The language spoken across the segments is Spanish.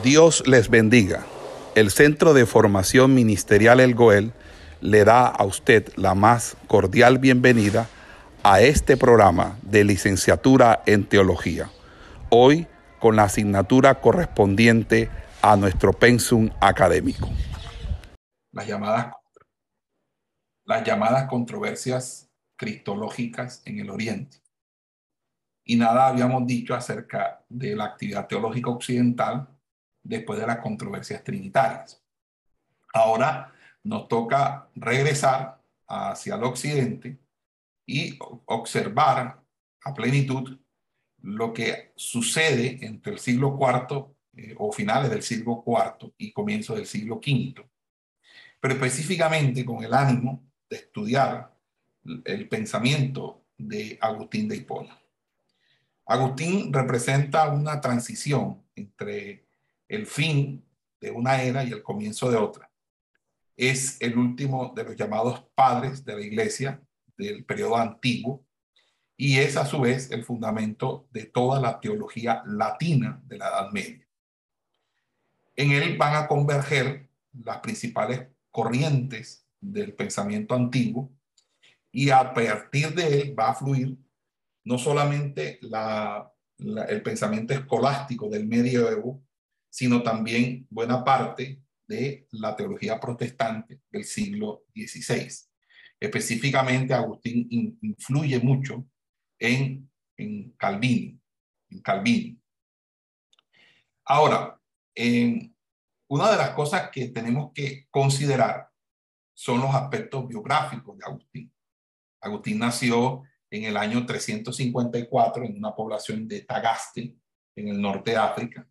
Dios les bendiga. El Centro de Formación Ministerial El Goel le da a usted la más cordial bienvenida a este programa de licenciatura en teología. Hoy con la asignatura correspondiente a nuestro pensum académico. Las llamadas, las llamadas controversias cristológicas en el Oriente. Y nada habíamos dicho acerca de la actividad teológica occidental después de las controversias trinitarias. Ahora nos toca regresar hacia el occidente y observar a plenitud lo que sucede entre el siglo IV eh, o finales del siglo IV y comienzo del siglo V, pero específicamente con el ánimo de estudiar el pensamiento de Agustín de Hipona. Agustín representa una transición entre el fin de una era y el comienzo de otra. Es el último de los llamados padres de la iglesia del periodo antiguo y es a su vez el fundamento de toda la teología latina de la Edad Media. En él van a converger las principales corrientes del pensamiento antiguo y a partir de él va a fluir no solamente el pensamiento escolástico del medioevo, sino también buena parte de la teología protestante del siglo XVI. Específicamente, Agustín influye mucho en, en Calvino. Ahora, una de las cosas que tenemos que considerar son los aspectos biográficos de Agustín. Agustín nació en el año 354 en una población de Tagaste, en el norte de África.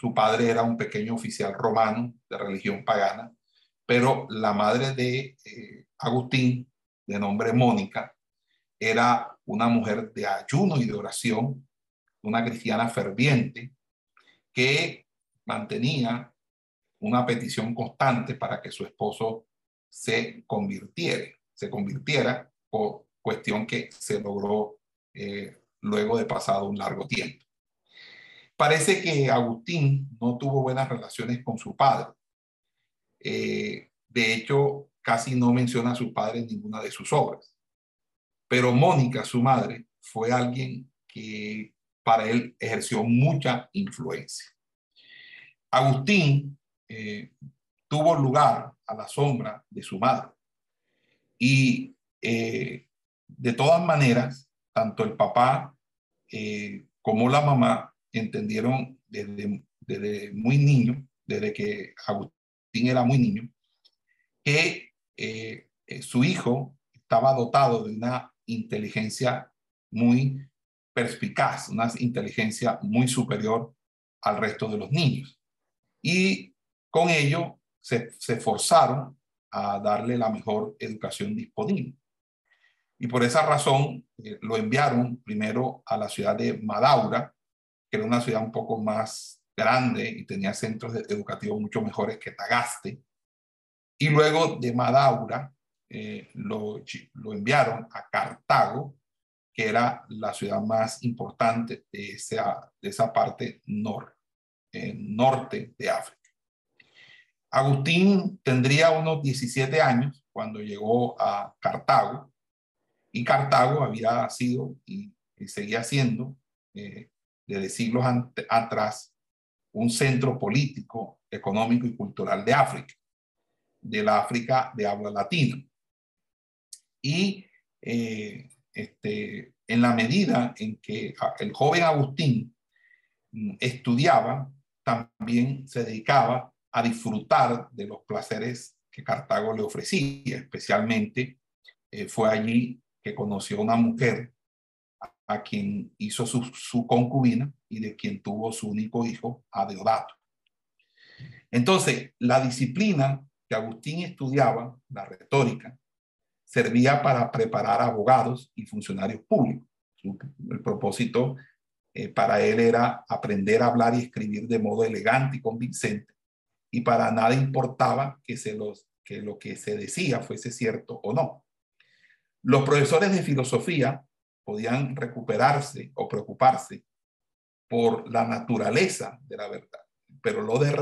Su padre era un pequeño oficial romano de religión pagana, pero la madre de eh, Agustín, de nombre Mónica, era una mujer de ayuno y de oración, una cristiana ferviente, que mantenía una petición constante para que su esposo se convirtiera, se convirtiera, o cuestión que se logró eh, luego de pasado un largo tiempo. Parece que Agustín no tuvo buenas relaciones con su padre. Eh, de hecho, casi no menciona a su padre en ninguna de sus obras. Pero Mónica, su madre, fue alguien que para él ejerció mucha influencia. Agustín eh, tuvo lugar a la sombra de su madre. Y eh, de todas maneras, tanto el papá como la mamá entendieron desde, desde muy niño, desde que Agustín era muy niño, que eh, eh, su hijo estaba dotado de una inteligencia muy perspicaz, una inteligencia muy superior al resto de los niños. Y con ello se, se forzaron a darle la mejor educación disponible. Y por esa razón eh, lo enviaron primero a la ciudad de Madaura, que era una ciudad un poco más grande y tenía centros educativos mucho mejores que Tagaste. Y luego de Madaura eh, lo, lo, enviaron a Cartago, que era la ciudad más importante de esa, de esa parte nor, eh, norte de África. Agustín tendría unos 17 años cuando llegó a Cartago, y Cartago había sido y, seguía siendo eh, desde siglos atrás un centro político, económico y cultural de África, de la África de habla latina. Y eh, este, en la medida en que el joven Agustín mm, estudiaba, también se dedicaba a disfrutar de los placeres que Cartago le ofrecía, especialmente eh, fue allí que conoció a una mujer a quien hizo su, concubina y de quien tuvo su único hijo, a Deodato. Entonces, la disciplina que Agustín estudiaba, la retórica, servía para preparar abogados y funcionarios públicos. El propósito eh, para él era aprender a hablar y escribir de modo elegante y convincente, y para nada importaba que, se los, que lo que se decía fuese cierto o no. Los profesores de filosofía podían recuperarse o preocuparse por la naturaleza de la verdad. pero lo de,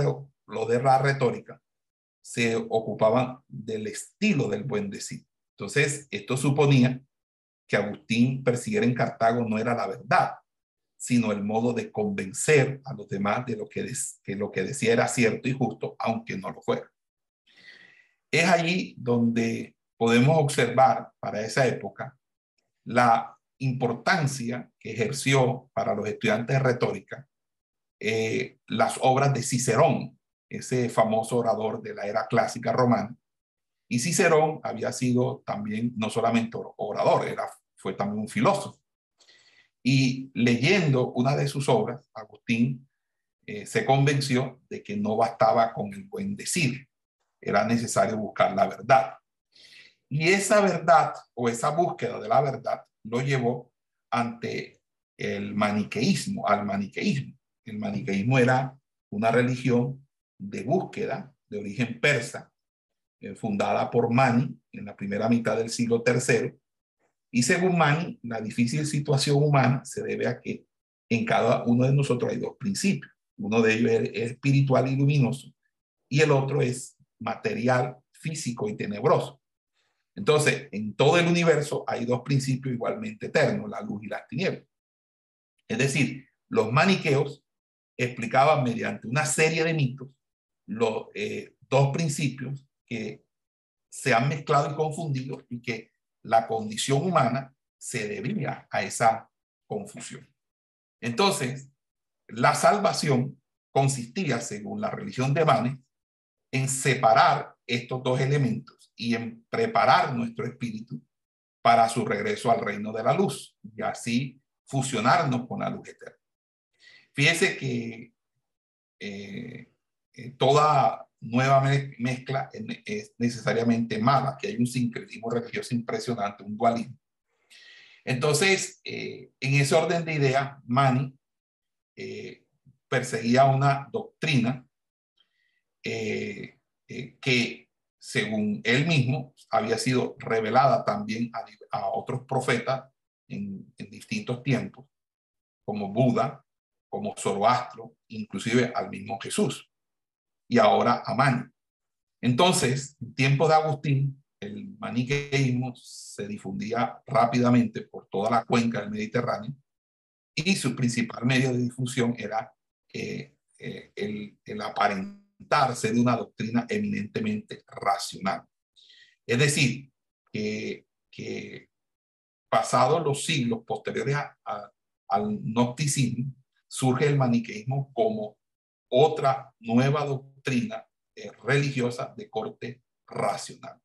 lo de la retórica se ocupaban del estilo del buen decir. Entonces, esto suponía que Agustín persiguiera en Cartago no era la verdad, sino el modo de convencer a los demás de lo que, que lo que decía era cierto y justo, aunque no lo fuera. Es allí donde podemos observar para esa época la importancia que ejerció para los estudiantes de retórica eh, las obras de Cicerón, ese famoso orador de la era clásica romana. Y Cicerón había sido también no solamente orador, era, fue también un filósofo. Y leyendo una de sus obras, Agustín eh, se convenció de que no bastaba con el buen decir, era necesario buscar la verdad. Y esa verdad o esa búsqueda de la verdad lo llevó ante el maniqueísmo, al maniqueísmo. El maniqueísmo era una religión de búsqueda de origen persa, eh, fundada por Mani en la primera mitad del siglo III. Y según Mani, la difícil situación humana se debe a que en cada uno de nosotros hay dos principios. Uno de ellos es espiritual y luminoso y el otro es material, físico y tenebroso. Entonces, en todo el universo hay dos principios igualmente eternos, la luz y las tinieblas. Es decir, los maniqueos explicaban mediante una serie de mitos los eh, dos principios que se han mezclado y confundido y que la condición humana se debía a esa confusión. Entonces, la salvación consistía, según la religión de Manes, en separar estos dos elementos y en preparar nuestro espíritu para su regreso al reino de la luz y así fusionarnos con la luz eterna. Fíjese que eh, eh, toda nueva mezcla es necesariamente mala, que hay un sincretismo religioso impresionante, un dualismo. Entonces, eh, en ese orden de idea, Mani perseguía una doctrina que, según él mismo, había sido revelada también a, otros profetas en, distintos tiempos, como Buda, como Zoroastro, inclusive al mismo Jesús, y ahora a Mani. Entonces, en tiempo de Agustín, el maniqueísmo se difundía rápidamente por toda la cuenca del Mediterráneo y su principal medio de difusión era eh, eh, el, el ser una doctrina eminentemente racional. Es decir, que, que pasados los siglos posteriores al gnosticismo, surge el maniqueísmo como otra nueva doctrina eh, religiosa de corte racional.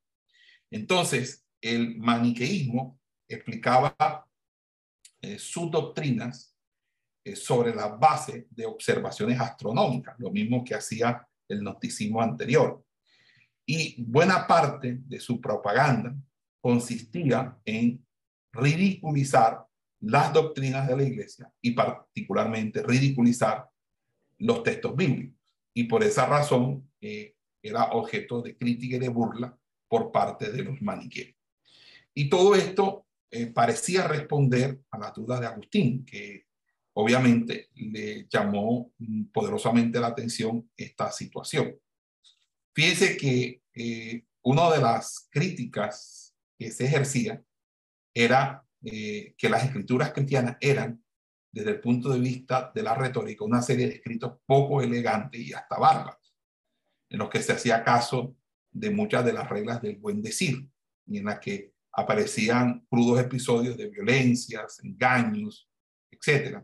Entonces, el maniqueísmo explicaba eh, sus doctrinas eh, sobre la base de observaciones astronómicas, lo mismo que hacía el gnosticismo anterior. Y buena parte de su propaganda consistía en ridiculizar las doctrinas de la iglesia y particularmente ridiculizar los textos bíblicos. Y por esa razón eh, era objeto de crítica y de burla por parte de los maniqueos. Y todo esto eh, parecía responder a las dudas de Agustín, que obviamente le llamó poderosamente la atención esta situación. Fíjense que eh, una de las críticas que se ejercía era eh, que las escrituras cristianas eran, desde el punto de vista de la retórica, una serie de escritos poco elegantes y hasta bárbaros, en los que se hacía caso de muchas de las reglas del buen decir, y en las que aparecían crudos episodios de violencias, engaños, etc.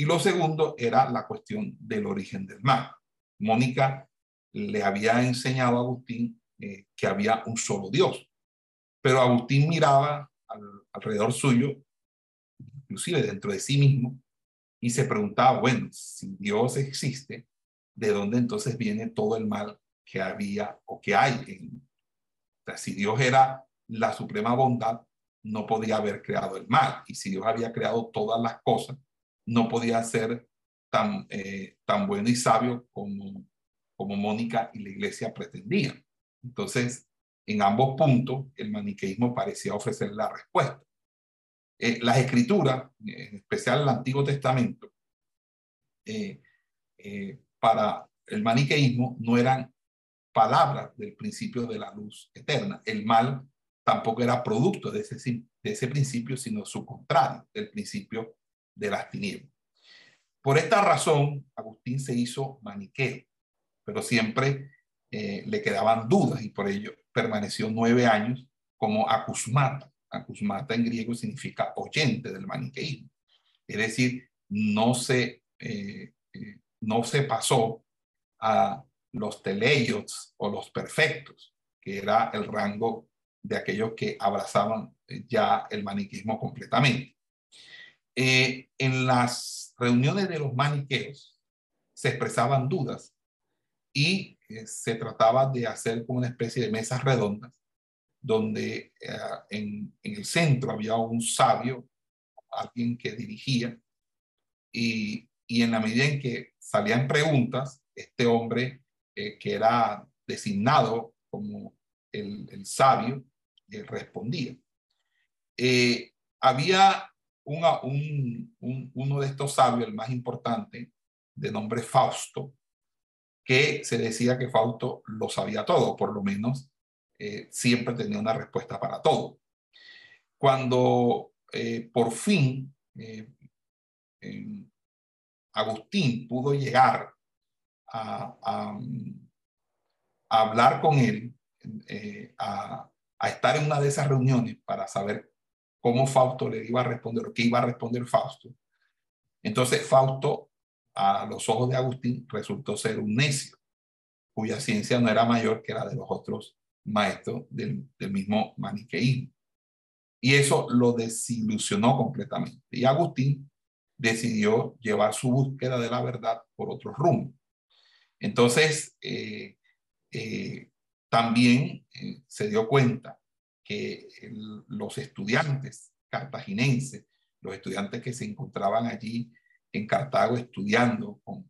Y lo segundo era la cuestión del origen del mal. Mónica le había enseñado a Agustín eh, que había un solo Dios, pero Agustín miraba alrededor suyo, inclusive dentro de sí mismo, y se preguntaba, bueno, si Dios existe, ¿de dónde entonces viene todo el mal que había o que hay? En, si Dios era la suprema bondad, no podía haber creado el mal. Y si Dios había creado todas las cosas, no podía ser tan, eh, tan bueno y sabio como, como Mónica y la iglesia pretendían. Entonces, en ambos puntos, el maniqueísmo parecía ofrecer la respuesta. Eh, las escrituras, en especial el Antiguo Testamento, eh, eh, para el maniqueísmo no eran palabras del principio de la luz eterna. El mal tampoco era producto de ese, de ese principio, sino su contrario, del principio de las tinieblas. Por esta razón, Agustín se hizo maniqueo, pero siempre eh, le quedaban dudas y por ello permaneció nueve años como acusmata. Acusmata en griego significa oyente del maniqueísmo. Es decir, no se, eh, eh, no se pasó a los teleios o los perfectos, que era el rango de aquellos que abrazaban ya el maniqueísmo completamente. En las reuniones de los maniqueos se expresaban dudas y eh, se trataba de hacer como una especie de mesas redondas donde eh, en, el centro había un sabio, alguien que dirigía, y, en la medida en que salían preguntas, este hombre eh, que era designado como el, sabio respondía. había uno de estos sabios, el más importante, de nombre Fausto, que se decía que Fausto lo sabía todo, por lo menos eh, siempre tenía una respuesta para todo. Cuando eh, por fin eh, Agustín pudo llegar a, hablar con él, a, a, estar en una de esas reuniones para saber cómo Fausto le iba a responder o qué iba a responder Fausto, entonces Fausto a los ojos de Agustín resultó ser un necio, cuya ciencia no era mayor que la de los otros maestros del, mismo maniqueísmo. Y eso lo desilusionó completamente. Y Agustín decidió llevar su búsqueda de la verdad por otro rumbo. Entonces, eh, eh, también eh, se dio cuenta que los estudiantes cartaginenses, los estudiantes que se encontraban allí en Cartago estudiando con,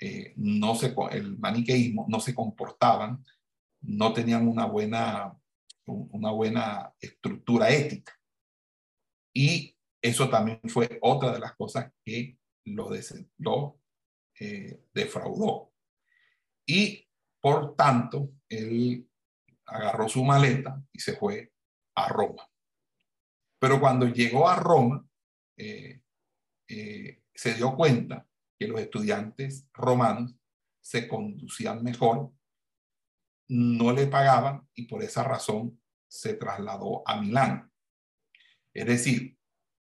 eh, no se, el maniqueísmo, no se comportaban, no tenían una buena, una buena estructura ética. Y eso también fue otra de las cosas que lo, lo eh, defraudó. Y por tanto, él agarró su maleta y se fue a Roma. Pero cuando llegó a Roma, eh, se dio cuenta que los estudiantes romanos se conducían mejor, no le pagaban y por esa razón se trasladó a Milán. Es decir,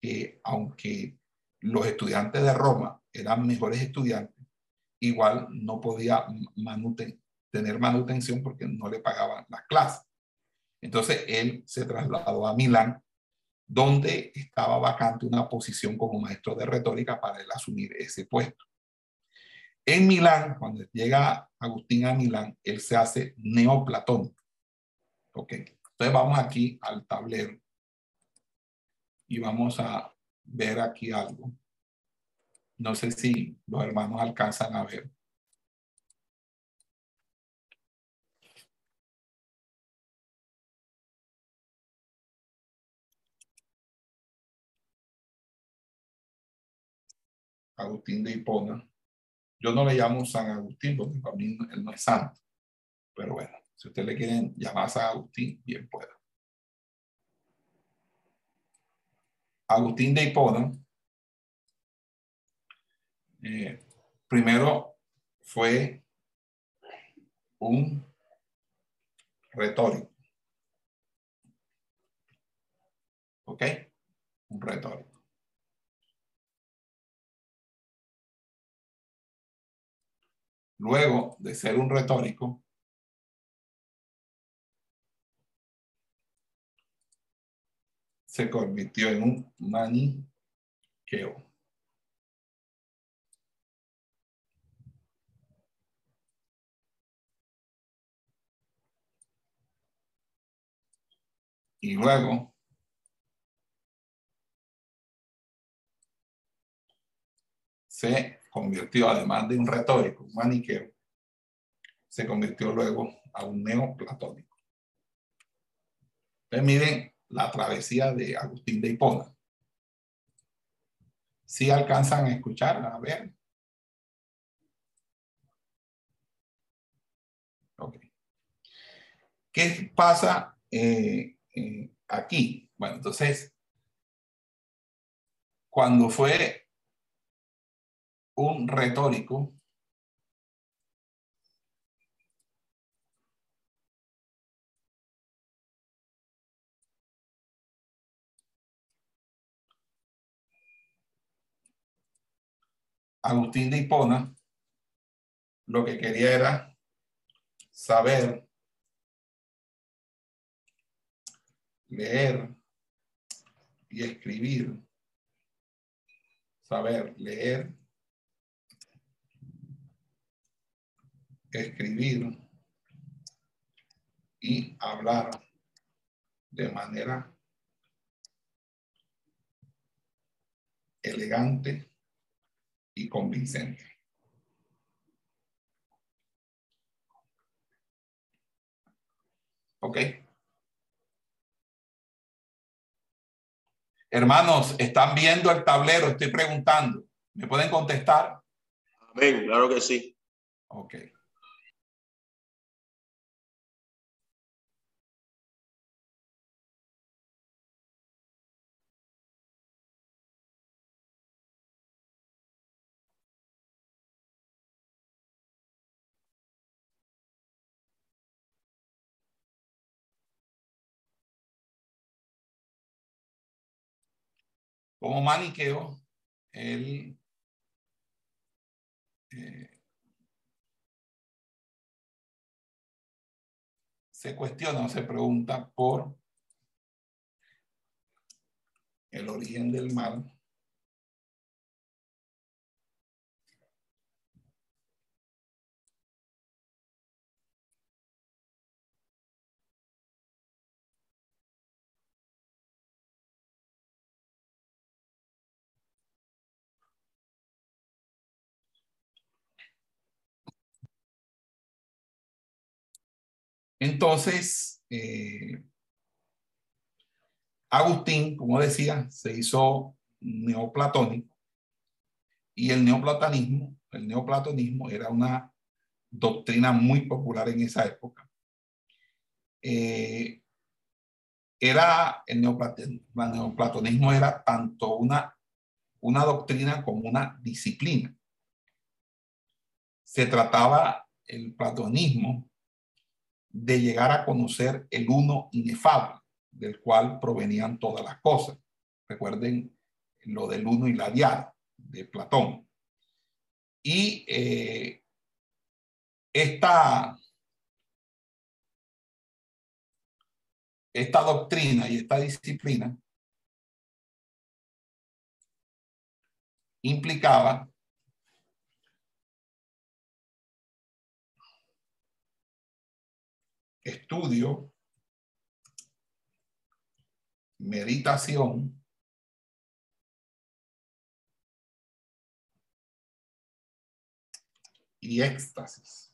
que aunque los estudiantes de Roma eran mejores estudiantes, igual no podía tener manutención porque no le pagaban las clases. Entonces él se trasladó a Milán donde estaba vacante una posición como maestro de retórica para él asumir ese puesto. En Milán, cuando llega Agustín a Milán, él se hace neoplatónico. Ok, entonces vamos aquí al tablero y vamos a ver aquí algo. No sé si los hermanos alcanzan a ver. Agustín de Hipona. Yo no le llamo San Agustín porque para mí él no es santo. Pero bueno, si usted le quieren llamar San Agustín, bien pueda. Agustín de Hipona, eh, primero fue un retórico. ¿Ok? Un retórico. Luego de ser un retórico, se convirtió en un maniqueo. Y luego se convirtió, además de un retórico, un maniqueo, se convirtió luego a un neoplatónico. Entonces miren la travesía de Agustín de Hipona. Si alcanzan a escuchar, a ver. Okay. ¿Qué pasa eh, eh, aquí? Bueno, entonces, cuando fue un retórico, Agustín de Hipona lo que quería era saber leer y escribir, saber leer, escribir y hablar de manera elegante y convincente. ¿Ok? Hermanos, ¿están viendo el tablero? Estoy preguntando. ¿Me pueden contestar? Amén, claro que sí. Ok. Como maniqueo, él eh, se cuestiona o se pregunta por el origen del mal Entonces, eh, Agustín, como decía, se hizo neoplatónico y el neoplatonismo, el neoplatonismo era una doctrina muy popular en esa época. Eh, era el neoplatonismo era tanto una, una doctrina como una disciplina. Se trataba el platonismo de llegar a conocer el uno inefable, del cual provenían todas las cosas. Recuerden lo del uno y la diada de Platón. Y eh, esta, esta doctrina y esta disciplina implicaba estudio, meditación, y éxtasis.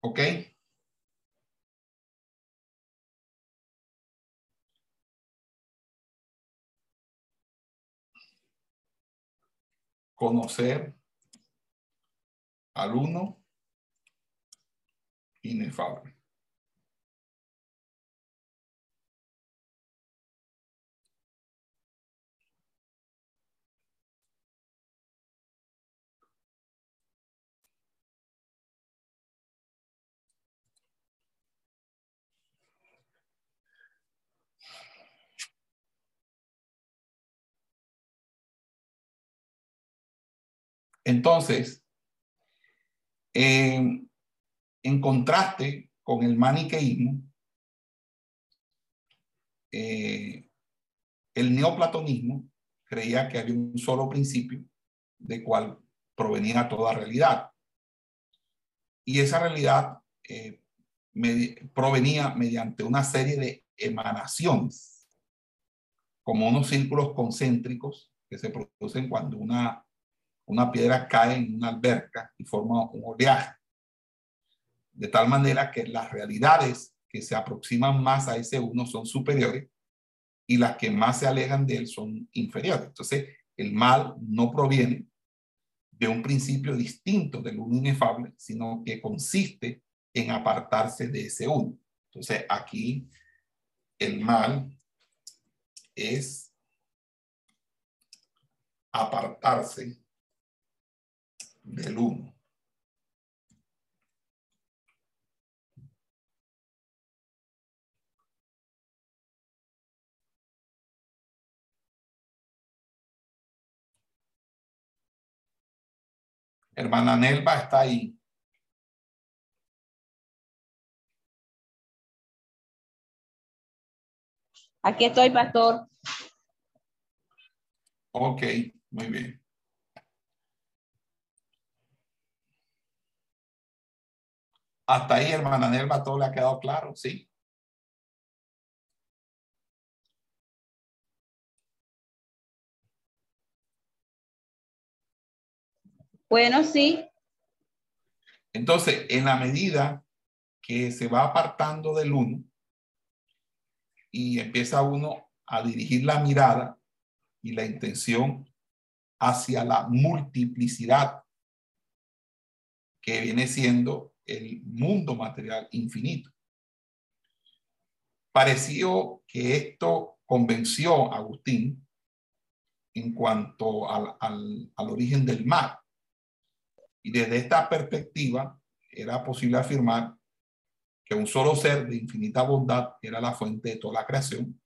¿Ok? Conocer al uno inefable. Entonces, en contraste con el maniqueísmo, eh, el neoplatonismo creía que había un solo principio de cual provenía toda realidad. Y esa realidad eh, provenía mediante una serie de emanaciones, como unos círculos concéntricos que se producen cuando una una piedra cae en una alberca y forma un oleaje. De tal manera que las realidades que se aproximan más a ese uno son superiores y las que más se alejan de él son inferiores. Entonces, el mal no proviene de un principio distinto del uno inefable, sino que consiste en apartarse de ese uno. Entonces, aquí el mal es apartarse del uno. Hermana Nelva está ahí. Aquí estoy, pastor. Ok, muy bien. Hasta ahí, hermana Nelva, todo le ha quedado claro, sí. Bueno, sí. Entonces, en la medida que se va apartando del uno y empieza uno a dirigir la mirada y la intención hacia la multiplicidad que viene siendo el mundo material infinito. Pareció que esto convenció a Agustín en cuanto al, al, origen del mal. Y desde esta perspectiva era posible afirmar que un solo ser de infinita bondad era la fuente de toda la creación,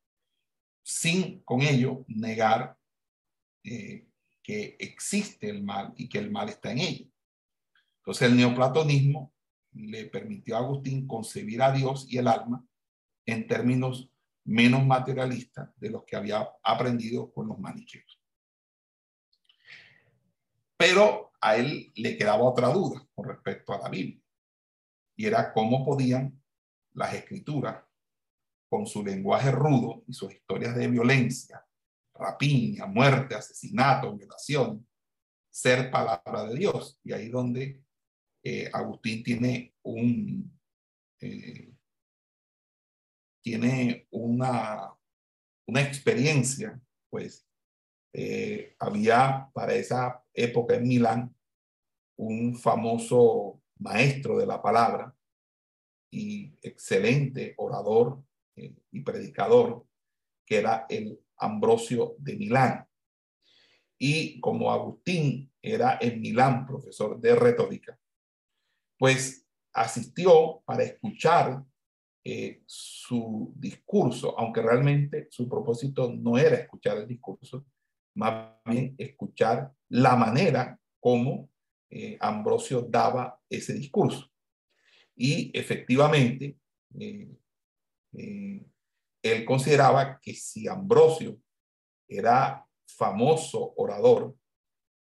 sin con ello negar eh, que existe el mal y que el mal está en ello. Entonces el neoplatonismo le permitió a Agustín concebir a Dios y el alma en términos menos materialistas de los que había aprendido con los maniqueos. Pero a él le quedaba otra duda con respecto a la Biblia, y era cómo podían las escrituras, con su lenguaje rudo y sus historias de violencia, rapiña, muerte, asesinato, violación, ser palabra de Dios. Y ahí donde eh, Agustín tiene un... Eh, tiene una, una experiencia, pues, eh, había para esa época en Milán un famoso maestro de la palabra y excelente orador y predicador, que era el Ambrosio de Milán. Y como Agustín era en Milán profesor de retórica, pues asistió para escuchar eh, su discurso, aunque realmente su propósito no era escuchar el discurso, más bien escuchar la manera como eh, Ambrosio daba ese discurso. Y efectivamente, eh, él consideraba que si Ambrosio era famoso orador,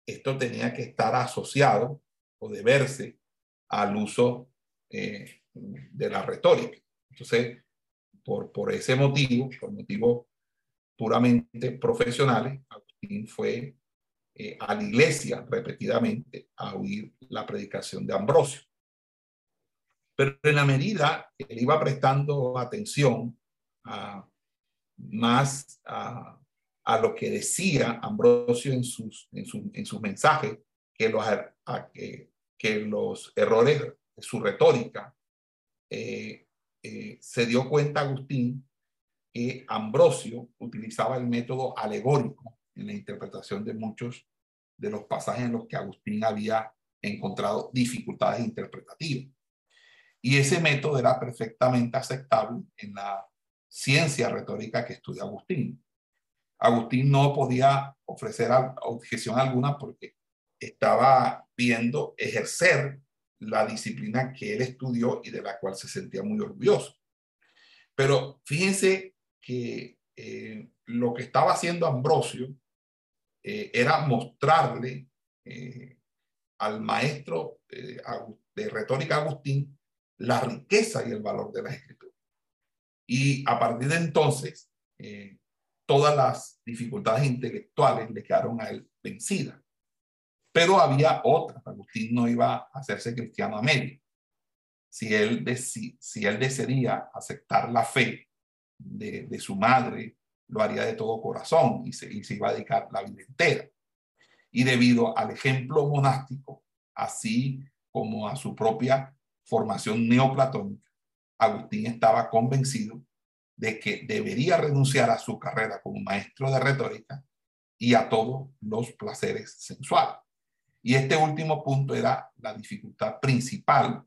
esto tenía que estar asociado o deberse al uso de la retórica. Entonces, por, por ese motivo, por motivos puramente profesionales, fue eh, a la iglesia repetidamente a oír la predicación de Ambrosio. Pero en la medida que él iba prestando atención a, más a, lo que decía Ambrosio en sus, en, en sus mensajes, que los, que, que, los errores su retórica, eh, eh, se dio cuenta Agustín que Ambrosio utilizaba el método alegórico en la interpretación de muchos de los pasajes en los que Agustín había encontrado dificultades interpretativas. Y ese método era perfectamente aceptable en la ciencia retórica que estudia Agustín. Agustín no podía ofrecer objeción alguna porque estaba viendo ejercer la disciplina que él estudió y de la cual se sentía muy orgulloso. Pero fíjense que eh, lo que estaba haciendo Ambrosio eh, era mostrarle eh, al maestro de retórica Agustín la riqueza y el valor de la escritura. Y a partir de entonces, todas las dificultades intelectuales le quedaron a él vencidas. Pero había otras. Agustín no iba a hacerse cristiano a medio. si él, si, desearía aceptar la fe de, de, su madre, lo haría de todo corazón y se, y se iba a dedicar la vida entera. Y debido al ejemplo monástico, así como a su propia formación neoplatónica, Agustín estaba convencido de que debería renunciar a su carrera como maestro de retórica y a todos los placeres sensuales. Y este último punto era la dificultad principal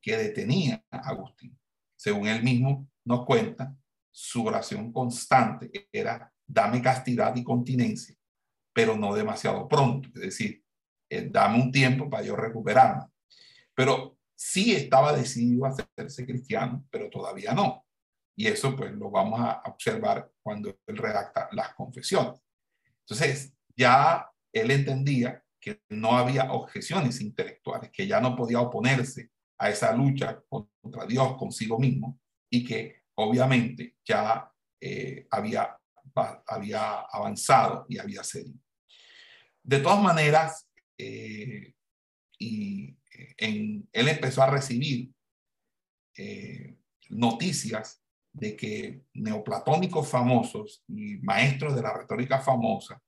que detenía a Agustín. Según él mismo nos cuenta, su oración constante era, dame castidad y continencia, pero no demasiado pronto. Es decir, eh, dame un tiempo para yo recuperarme. Pero sí estaba decidido a hacerse cristiano, pero todavía no. Y eso pues lo vamos a observar cuando él redacta las confesiones. Entonces, ya él entendía que no había objeciones intelectuales, que ya no podía oponerse a esa lucha contra Dios consigo mismo y que obviamente ya eh, había, había avanzado y había cedido. De todas maneras, eh, y en, él empezó a recibir eh, noticias de que neoplatónicos famosos y maestros de la retórica famosa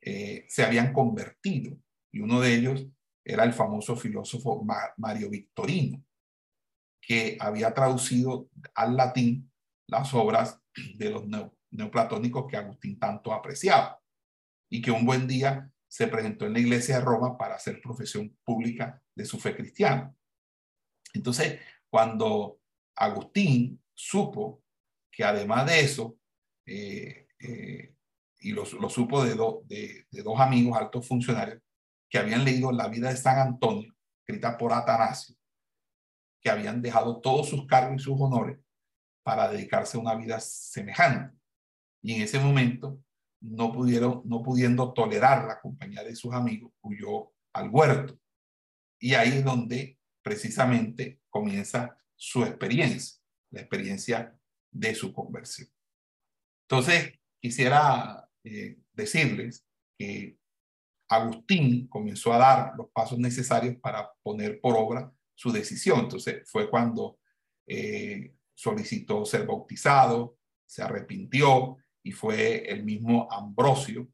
eh, se habían convertido. Y uno de ellos era el famoso filósofo Mario Victorino, que había traducido al latín las obras de los neoplatónicos que Agustín tanto apreciaba y que un buen día se presentó en la iglesia de Roma para hacer profesión pública de su fe cristiana. Entonces, cuando Agustín supo que además de eso, eh, eh, y lo, supo de, de, dos amigos altos funcionarios que habían leído la vida de San Antonio, escrita por Atanasio, que habían dejado todos sus cargos y sus honores para dedicarse a una vida semejante. Y en ese momento, no pudieron, no pudiendo tolerar la compañía de sus amigos, huyó al huerto. Y ahí es donde precisamente comienza su experiencia la experiencia de su conversión. Entonces, quisiera eh, decirles que Agustín comenzó a dar los pasos necesarios para poner por obra su decisión. Entonces, fue cuando eh, solicitó ser bautizado, se arrepintió y fue el mismo Ambrosio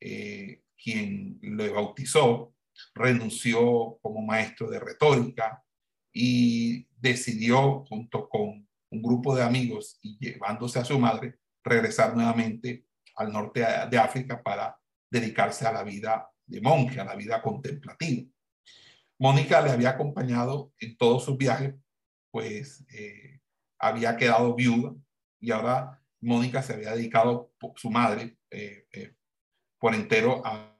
eh, quien lo bautizó, renunció como maestro de retórica y decidió junto con un grupo de amigos y llevándose a su madre, regresar nuevamente al norte de África para dedicarse a la vida de monje, a la vida contemplativa. Mónica le había acompañado en todos sus viajes, pues eh, había quedado viuda y ahora Mónica se había dedicado, su madre, eh, eh, por entero a,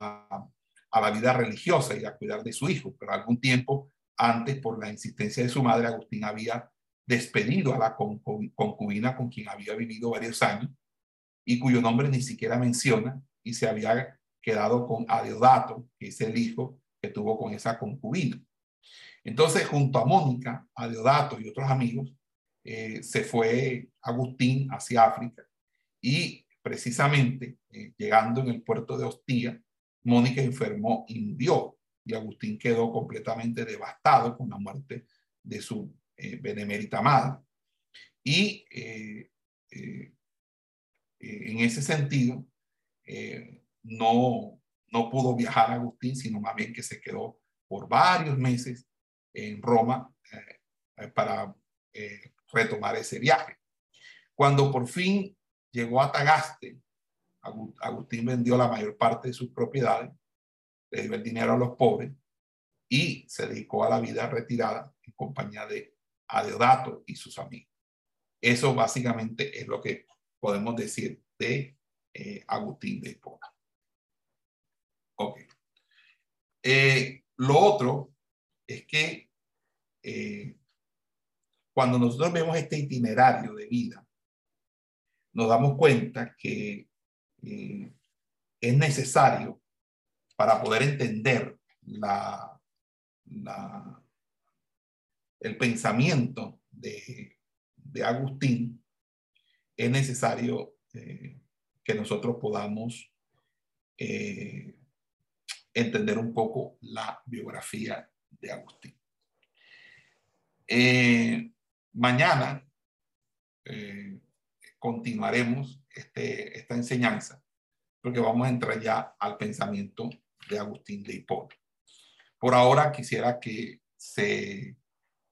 a, la vida religiosa y a cuidar de su hijo. Pero algún tiempo antes, por la insistencia de su madre, Agustín había despedido a la concubina con quien había vivido varios años y cuyo nombre ni siquiera menciona y se había quedado con Adeodato, que es el hijo que tuvo con esa concubina. Entonces, junto a Mónica, Adeodato y otros amigos, eh, se fue Agustín hacia África y precisamente eh, llegando en el puerto de Hostia, Mónica enfermó y murió y Agustín quedó completamente devastado con la muerte de su eh, benemérita madre. Y eh, eh, en ese sentido, no, no pudo viajar Agustín, sino más bien que se quedó por varios meses en Roma para retomar ese viaje. Cuando por fin llegó a Tagaste, Agustín vendió la mayor parte de sus propiedades, le dio el dinero a los pobres y se dedicó a la vida retirada en compañía de a Deodato y sus amigos. Eso básicamente es lo que podemos decir de eh, Agustín de Hipona. Ok. Eh, lo otro es que eh, cuando nosotros vemos este itinerario de vida, nos damos cuenta que es necesario para poder entender la, el pensamiento de, de Agustín, es necesario eh, que nosotros podamos eh, entender un poco la biografía de Agustín. Eh, mañana continuaremos este, esta enseñanza porque vamos a entrar ya al pensamiento de Agustín de Hipona. Por ahora quisiera que se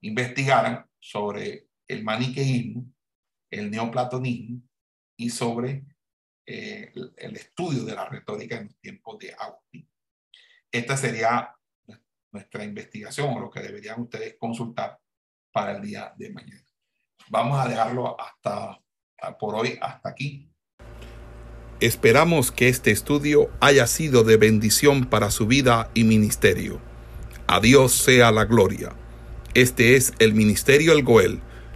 investigaran sobre el maniqueísmo, el neoplatonismo y sobre eh, el, estudio de la retórica en los tiempos de Agustín. Esta sería nuestra investigación o lo que deberían ustedes consultar para el día de mañana. Vamos a dejarlo hasta por hoy, hasta aquí. Esperamos que este estudio haya sido de bendición para su vida y ministerio. A Dios sea la gloria. Este es el Ministerio El Goel,